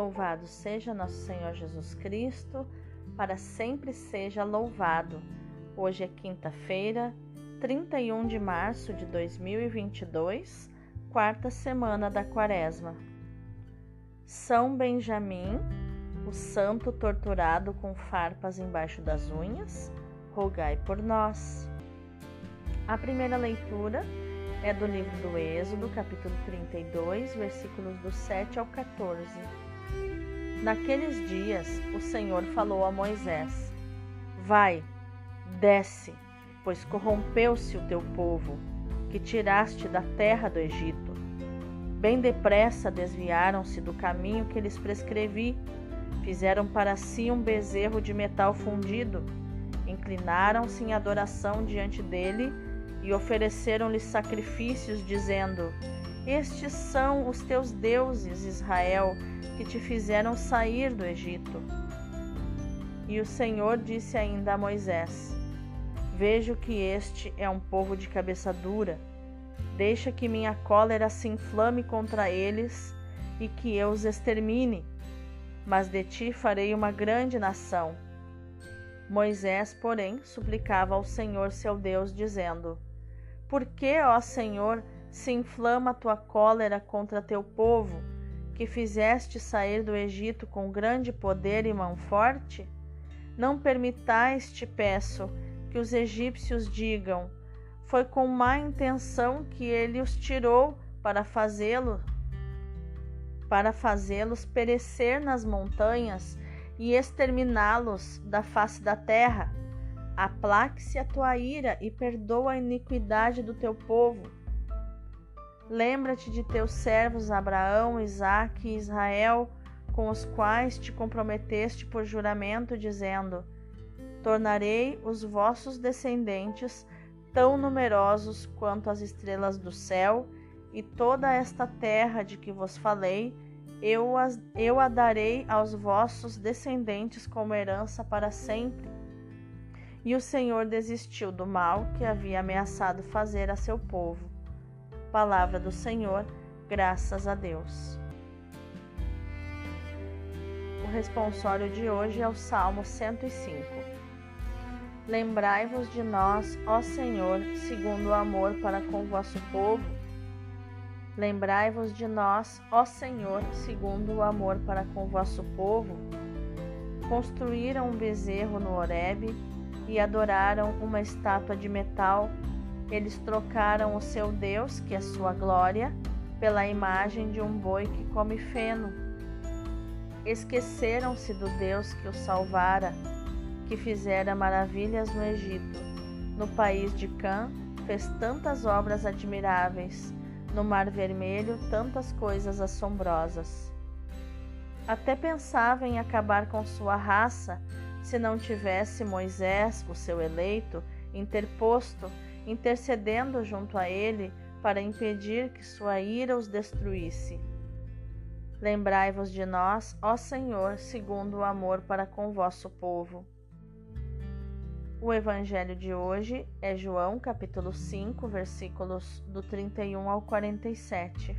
Louvado seja nosso Senhor Jesus Cristo, para sempre seja louvado. Hoje é quinta-feira, 31 de março de 2022, quarta semana da Quaresma. São Benjamim, o santo torturado com farpas embaixo das unhas, rogai por nós. A primeira leitura é do livro do Êxodo, capítulo 32, versículos do 7 ao 14. Naqueles dias, o Senhor falou a Moisés: Vai, desce, pois corrompeu-se o teu povo, que tiraste da terra do Egito. Bem depressa desviaram-se do caminho que lhes prescrevi, fizeram para si um bezerro de metal fundido, inclinaram-se em adoração diante dele e ofereceram-lhe sacrifícios, dizendo: Estes são os teus deuses, Israel, que te fizeram sair do Egito. E o Senhor disse ainda a Moisés: Vejo que este é um povo de cabeça dura. Deixa que minha cólera se inflame contra eles e que eu os extermine. Mas de ti farei uma grande nação. Moisés, porém, suplicava ao Senhor seu Deus, dizendo: por que, ó Senhor, se inflama a tua cólera contra teu povo, que fizeste sair do Egito com grande poder e mão forte? Não permitais, te peço, que os egípcios digam: Foi com má intenção que ele os tirou para fazê-lo para fazê-los perecer nas montanhas e exterminá-los da face da terra. Aplaque-se a tua ira e perdoa a iniquidade do teu povo. Lembra-te de teus servos Abraão, Isaque e Israel, com os quais te comprometeste por juramento, dizendo: Tornarei os vossos descendentes tão numerosos quanto as estrelas do céu, e toda esta terra de que vos falei, eu, as, eu a darei aos vossos descendentes como herança para sempre e o Senhor desistiu do mal que havia ameaçado fazer a seu povo. Palavra do Senhor, graças a Deus. O responsório de hoje é o Salmo 105. Lembrai-vos de nós, ó Senhor, segundo o amor para com o vosso povo. Lembrai-vos de nós, ó Senhor, segundo o amor para com o vosso povo. Construíram um bezerro no Horebe e adoraram uma estátua de metal. Eles trocaram o seu Deus, que é sua glória, pela imagem de um boi que come feno. Esqueceram-se do Deus que os salvara, que fizera maravilhas no Egito. No país de Cã, fez tantas obras admiráveis, no Mar Vermelho, tantas coisas assombrosas. Até pensava em acabar com sua raça se não tivesse Moisés, o seu eleito, interposto, intercedendo junto a ele para impedir que sua ira os destruísse. Lembrai-vos de nós, ó Senhor, segundo o amor para com vosso povo. O evangelho de hoje é João, capítulo 5, versículos do 31 ao 47.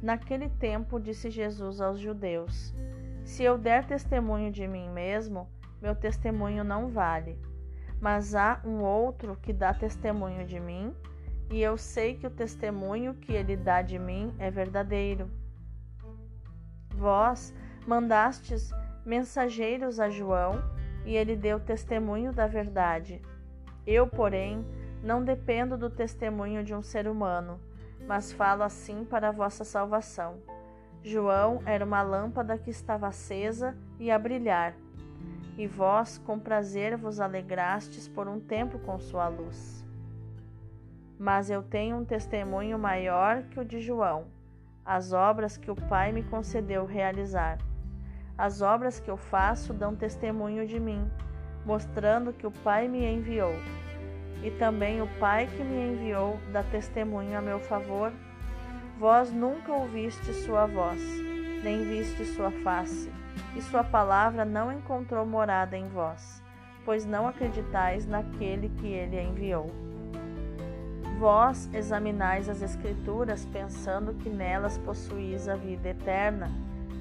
Naquele tempo disse Jesus aos judeus: Se eu der testemunho de mim mesmo, meu testemunho não vale. Mas há um outro que dá testemunho de mim, e eu sei que o testemunho que ele dá de mim é verdadeiro. Vós mandastes mensageiros a João, e ele deu testemunho da verdade. Eu, porém, não dependo do testemunho de um ser humano, mas falo assim para a vossa salvação. João era uma lâmpada que estava acesa e a brilhar e vós com prazer vos alegrastes por um tempo com sua luz. Mas eu tenho um testemunho maior que o de João, as obras que o Pai me concedeu realizar. As obras que eu faço dão testemunho de mim, mostrando que o Pai me enviou. E também o Pai que me enviou dá testemunho a meu favor. Vós nunca ouviste sua voz, nem viste sua face e sua palavra não encontrou morada em vós, pois não acreditais naquele que ele enviou. Vós examinais as Escrituras, pensando que nelas possuís a vida eterna,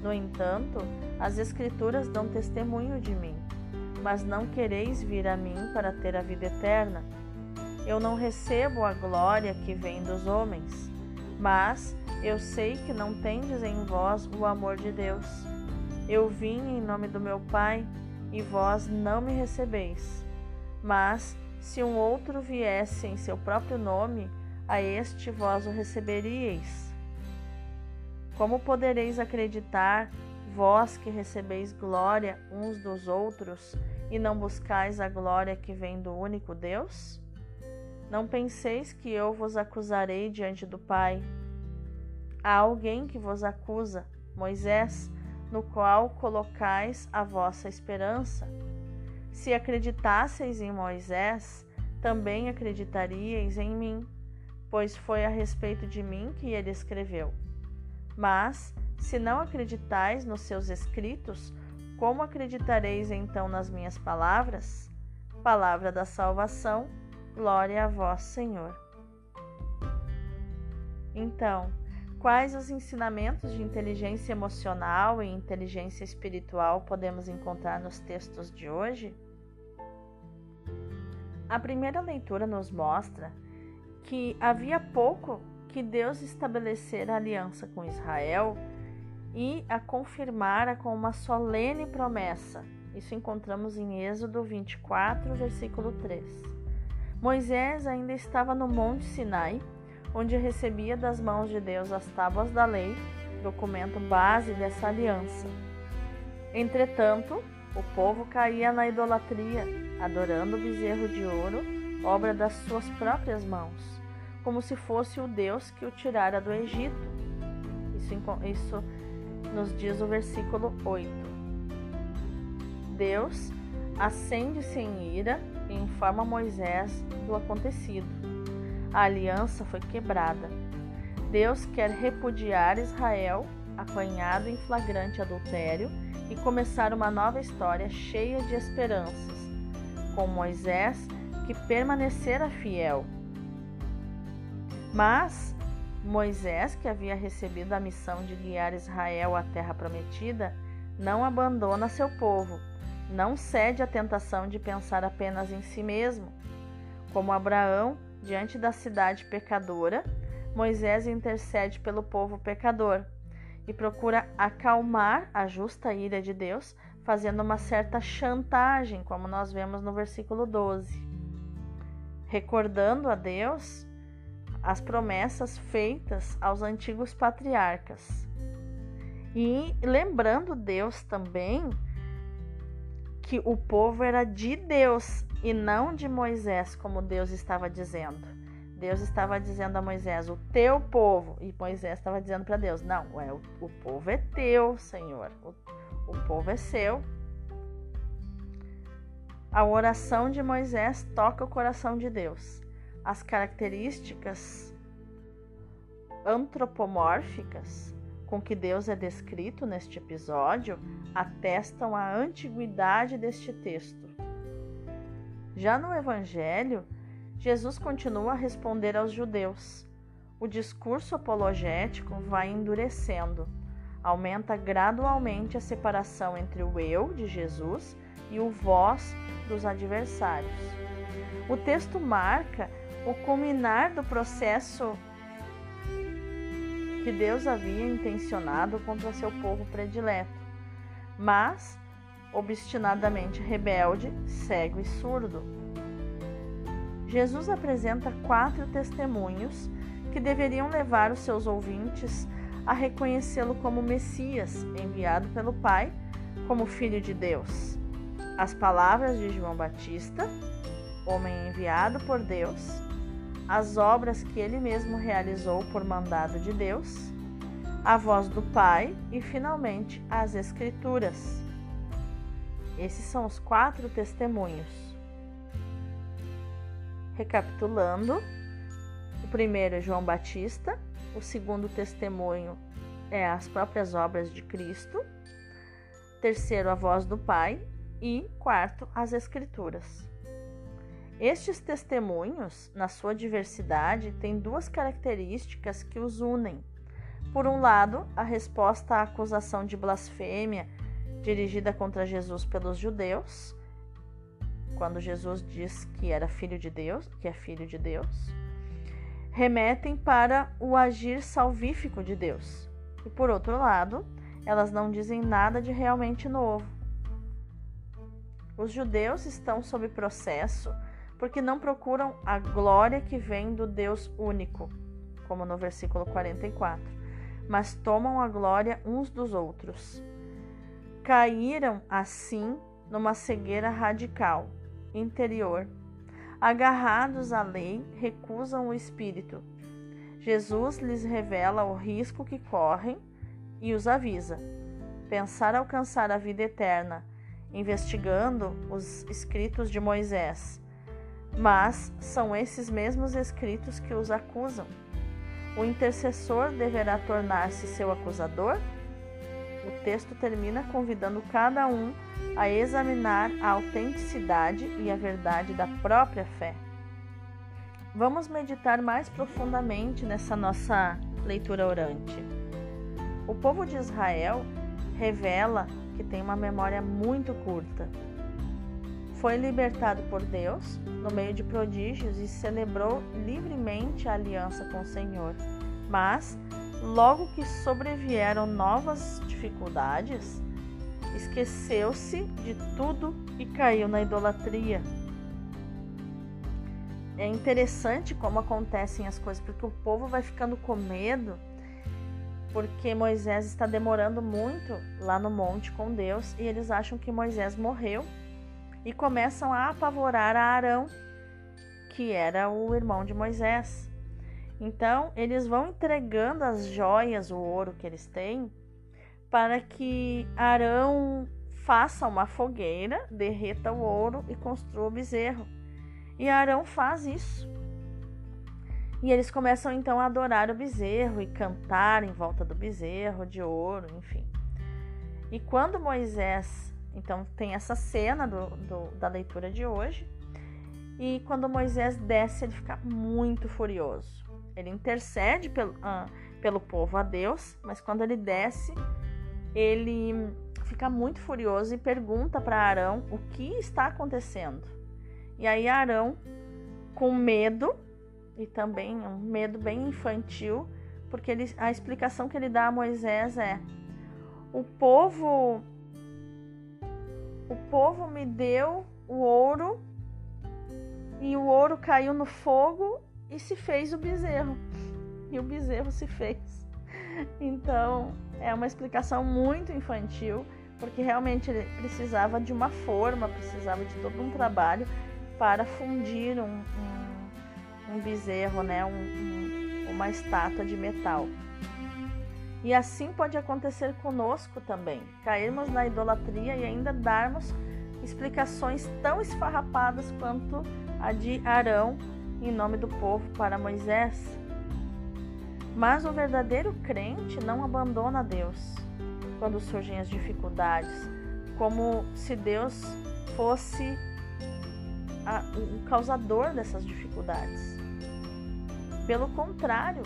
No entanto, as Escrituras dão testemunho de mim, mas não quereis vir a mim para ter a vida eterna. Eu não recebo a glória que vem dos homens, mas eu sei que não tendes em vós o amor de Deus. Eu vim em nome do meu Pai, e vós não me recebeis. Mas, se um outro viesse em seu próprio nome, a este vós o receberíeis. Como podereis acreditar, vós que recebeis glória uns dos outros, e não buscais a glória que vem do único Deus? Não penseis que eu vos acusarei diante do Pai. Há alguém que vos acusa, Moisés, no qual colocais a vossa esperança. Se acreditasseis em Moisés, também acreditaríeis em mim, pois foi a respeito de mim que ele escreveu. Mas, se não acreditais nos seus escritos, como acreditareis então nas minhas palavras? Palavra da salvação, glória a vós, Senhor. Então, quais os ensinamentos de inteligência emocional e inteligência espiritual podemos encontrar nos textos de hoje? A primeira leitura nos mostra que havia pouco que Deus estabelecera aliança com Israel e a confirmara com uma solene promessa. Isso encontramos em Êxodo 24, versículo 3. Moisés ainda estava no Monte Sinai, onde recebia das mãos de Deus as tábuas da lei, documento base dessa aliança. Entretanto, o povo caía na idolatria, adorando o bezerro de ouro, obra das suas próprias mãos como se fosse o Deus que o tirara do Egito. Isso, isso nos diz o versículo 8. Deus acende-se em ira e informa Moisés do acontecido. A aliança foi quebrada. Deus quer repudiar Israel, apanhado em flagrante adultério, e começar uma nova história cheia de esperanças, com Moisés que permanecera fiel mas Moisés, que havia recebido a missão de guiar Israel à terra prometida, não abandona seu povo, não cede à tentação de pensar apenas em si mesmo. Como Abraão, diante da cidade pecadora, Moisés intercede pelo povo pecador e procura acalmar a justa ira de Deus, fazendo uma certa chantagem, como nós vemos no versículo 12. Recordando a Deus as promessas feitas aos antigos patriarcas. E lembrando Deus também que o povo era de Deus e não de Moisés, como Deus estava dizendo. Deus estava dizendo a Moisés, o teu povo, e Moisés estava dizendo para Deus, não, é, o, o, povo é teu, Senhor, o, o povo é seu. A oração de Moisés toca o coração de Deus as características antropomórficas com que Deus é descrito neste episódio atestam a antiguidade deste texto. Já no Evangelho, Jesus continua a responder aos judeus. O discurso apologético vai endurecendo, aumenta gradualmente a separação entre o eu de Jesus e o vós dos adversários. O texto marca o culminar do processo que Deus havia intencionado contra seu povo predileto, mas obstinadamente rebelde, cego e surdo. Jesus apresenta quatro testemunhos que deveriam levar os seus ouvintes a reconhecê-lo como Messias, enviado pelo Pai, como Filho de Deus. As palavras de João Batista, homem enviado por Deus, as obras que ele mesmo realizou por mandado de Deus, a voz do Pai e, finalmente, as Escrituras. Esses são os quatro testemunhos. Recapitulando, o primeiro é João Batista, o segundo testemunho é as próprias obras de Cristo, terceiro, a voz do Pai e quarto, as Escrituras. Estes testemunhos, na sua diversidade, têm duas características que os unem. Por um lado, a resposta à acusação de blasfêmia dirigida contra Jesus pelos judeus, quando Jesus diz que era filho de Deus, que é filho de Deus, remetem para o agir salvífico de Deus. E por outro lado, elas não dizem nada de realmente novo. Os judeus estão sob processo porque não procuram a glória que vem do Deus único, como no versículo 44, mas tomam a glória uns dos outros. Caíram assim numa cegueira radical, interior. Agarrados à lei, recusam o espírito. Jesus lhes revela o risco que correm e os avisa. Pensar alcançar a vida eterna, investigando os escritos de Moisés. Mas são esses mesmos escritos que os acusam. O intercessor deverá tornar-se seu acusador? O texto termina convidando cada um a examinar a autenticidade e a verdade da própria fé. Vamos meditar mais profundamente nessa nossa leitura orante. O povo de Israel revela que tem uma memória muito curta. Foi libertado por Deus no meio de prodígios e celebrou livremente a aliança com o Senhor. Mas, logo que sobrevieram novas dificuldades, esqueceu-se de tudo e caiu na idolatria. É interessante como acontecem as coisas, porque o povo vai ficando com medo porque Moisés está demorando muito lá no monte com Deus e eles acham que Moisés morreu e começam a apavorar a Arão, que era o irmão de Moisés. Então, eles vão entregando as joias, o ouro que eles têm, para que Arão faça uma fogueira, derreta o ouro e construa o bezerro. E Arão faz isso. E eles começam então a adorar o bezerro e cantar em volta do bezerro de ouro, enfim. E quando Moisés, então tem essa cena do, do, da leitura de hoje, e quando Moisés desce, ele fica muito furioso. Ele intercede pelo, ah, pelo povo a Deus, mas quando ele desce, ele fica muito furioso e pergunta para Arão o que está acontecendo. E aí Arão, com medo, e também um medo bem infantil, porque ele, a explicação que ele dá a Moisés é: o povo o povo me deu o ouro e o ouro caiu no fogo e se fez o bezerro. E o bezerro se fez. Então, é uma explicação muito infantil, porque realmente ele precisava de uma forma, precisava de todo um trabalho para fundir um, um um bezerro, né, um, um, uma estátua de metal. E assim pode acontecer conosco também, cairmos na idolatria e ainda darmos explicações tão esfarrapadas quanto a de Arão em nome do povo para Moisés. Mas o verdadeiro crente não abandona Deus quando surgem as dificuldades, como se Deus fosse a, o causador dessas dificuldades. Pelo contrário,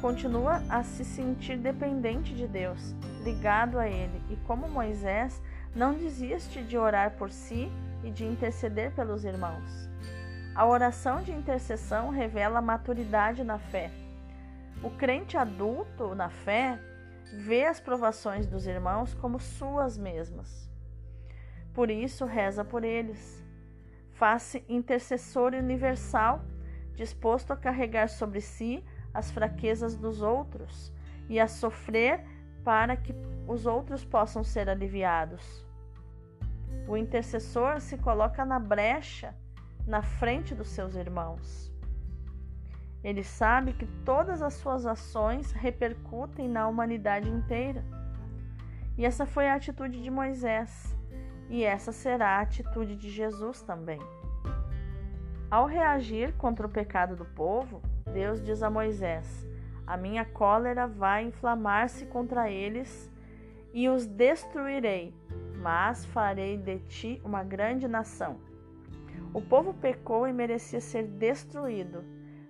continua a se sentir dependente de Deus, ligado a Ele, e como Moisés, não desiste de orar por si e de interceder pelos irmãos. A oração de intercessão revela maturidade na fé. O crente adulto na fé vê as provações dos irmãos como suas mesmas. Por isso, reza por eles. Faz-se intercessor universal disposto a carregar sobre si as fraquezas dos outros e a sofrer para que os outros possam ser aliviados. O intercessor se coloca na brecha, na frente dos seus irmãos. Ele sabe que todas as suas ações repercutem na humanidade inteira. E essa foi a atitude de Moisés, e essa será a atitude de Jesus também. Ao reagir contra o pecado do povo, Deus diz a Moisés: A minha cólera vai inflamar-se contra eles e os destruirei, mas farei de ti uma grande nação. O povo pecou e merecia ser destruído,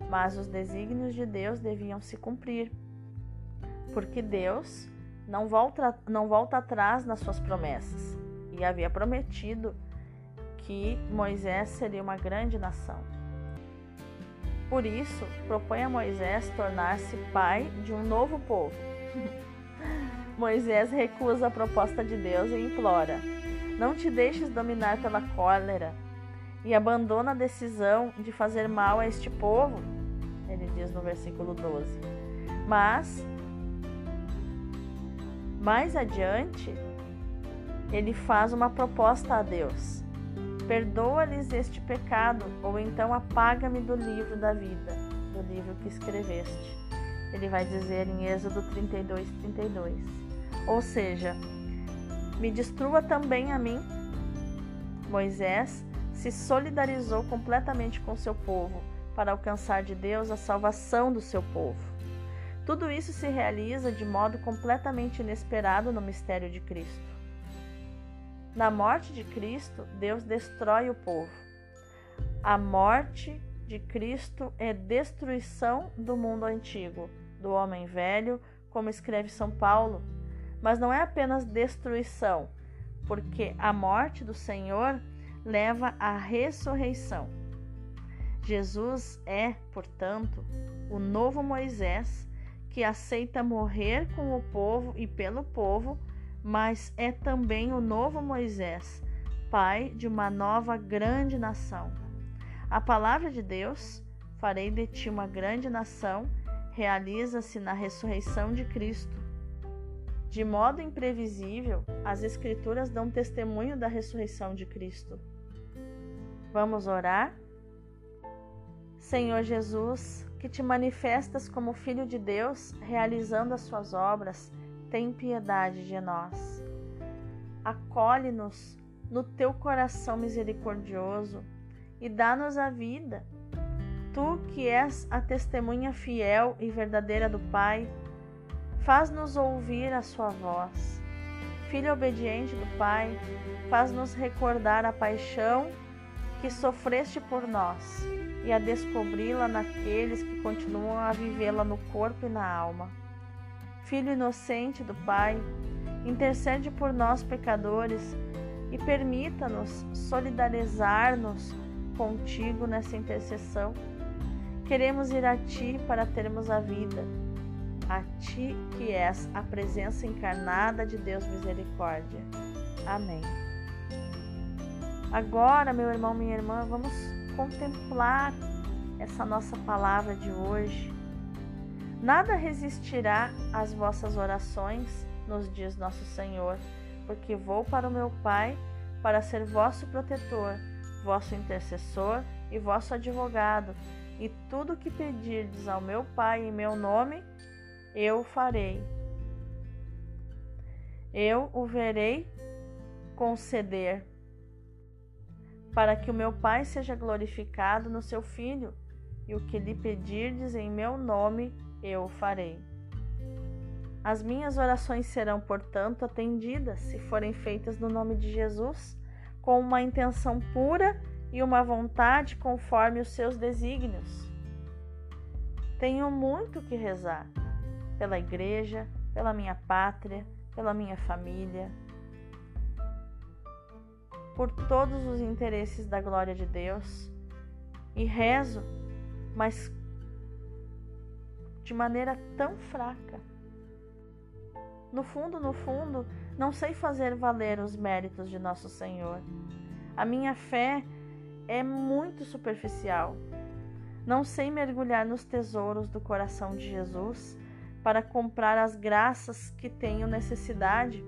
mas os desígnios de Deus deviam se cumprir. porque Deus não volta, não volta atrás nas suas promessas e havia prometido que Moisés seria uma grande nação. Por isso, propõe a Moisés tornar-se pai de um novo povo. Moisés recusa a proposta de Deus e implora: Não te deixes dominar pela cólera e abandona a decisão de fazer mal a este povo. Ele diz no versículo 12. Mas, mais adiante, ele faz uma proposta a Deus perdoa-lhes este pecado, ou então apaga-me do livro da vida, do livro que escreveste. Ele vai dizer em Êxodo 32, 32. Ou seja, me destrua também a mim. Moisés se solidarizou completamente com seu povo para alcançar de Deus a salvação do seu povo. Tudo isso se realiza de modo completamente inesperado no mistério de Cristo. Na morte de Cristo, Deus destrói o povo. A morte de Cristo é destruição do mundo antigo, do homem velho, como escreve São Paulo. Mas não é apenas destruição, porque a morte do Senhor leva à ressurreição. Jesus é, portanto, o novo Moisés que aceita morrer com o povo e pelo povo mas é também o novo Moisés, pai de uma nova grande nação. A palavra de Deus, farei de ti uma grande nação, realiza-se na ressurreição de Cristo. De modo imprevisível, as Escrituras dão testemunho da ressurreição de Cristo. Vamos orar? Senhor Jesus, que te manifestas como Filho de Deus, realizando as suas obras, tem piedade de nós. Acolhe-nos no teu coração misericordioso e dá-nos a vida. Tu que és a testemunha fiel e verdadeira do Pai, faz-nos ouvir a sua voz. Filho obediente do Pai, faz-nos recordar a paixão que sofreste por nós e a descobri-la naqueles que continuam a vivê-la no corpo e na alma. Filho inocente do Pai, intercede por nós pecadores e permita-nos solidarizar-nos contigo nessa intercessão. Queremos ir a Ti para termos a vida, a Ti que és a presença encarnada de Deus Misericórdia. Amém. Agora, meu irmão, minha irmã, vamos contemplar essa nossa palavra de hoje. Nada resistirá às vossas orações, nos diz nosso Senhor, porque vou para o meu Pai para ser vosso protetor, vosso intercessor e vosso advogado, e tudo o que pedirdes ao meu Pai em meu nome, eu farei. Eu o verei conceder, para que o meu Pai seja glorificado no seu Filho, e o que lhe pedirdes em meu nome, eu o farei. As minhas orações serão, portanto, atendidas se forem feitas no nome de Jesus, com uma intenção pura e uma vontade conforme os seus desígnios. Tenho muito que rezar pela igreja, pela minha pátria, pela minha família, por todos os interesses da glória de Deus e rezo, mas de maneira tão fraca. No fundo, no fundo, não sei fazer valer os méritos de nosso Senhor. A minha fé é muito superficial. Não sei mergulhar nos tesouros do coração de Jesus para comprar as graças que tenho necessidade.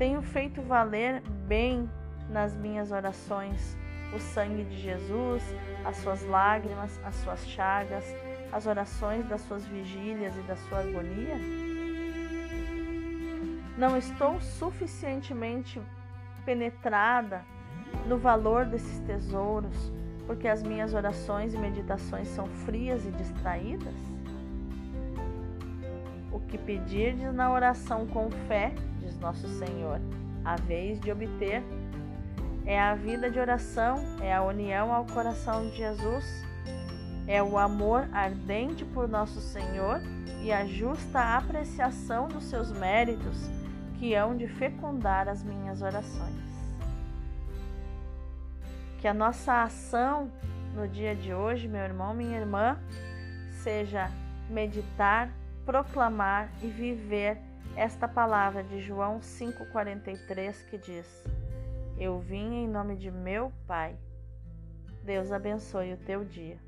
Tenho feito valer bem nas minhas orações o sangue de Jesus, as suas lágrimas, as suas chagas, as orações das suas vigílias e da sua agonia? Não estou suficientemente penetrada no valor desses tesouros porque as minhas orações e meditações são frias e distraídas? O que pedirdes na oração com fé, diz nosso Senhor, a vez de obter é a vida de oração, é a união ao coração de Jesus, É o amor ardente por nosso Senhor e a justa apreciação dos seus méritos que hão de fecundar as minhas orações. Que a nossa ação no dia de hoje, meu irmão, minha irmã, seja meditar, proclamar e viver esta palavra de João 5,43 que diz: Eu vim em nome de meu Pai. Deus abençoe o teu dia.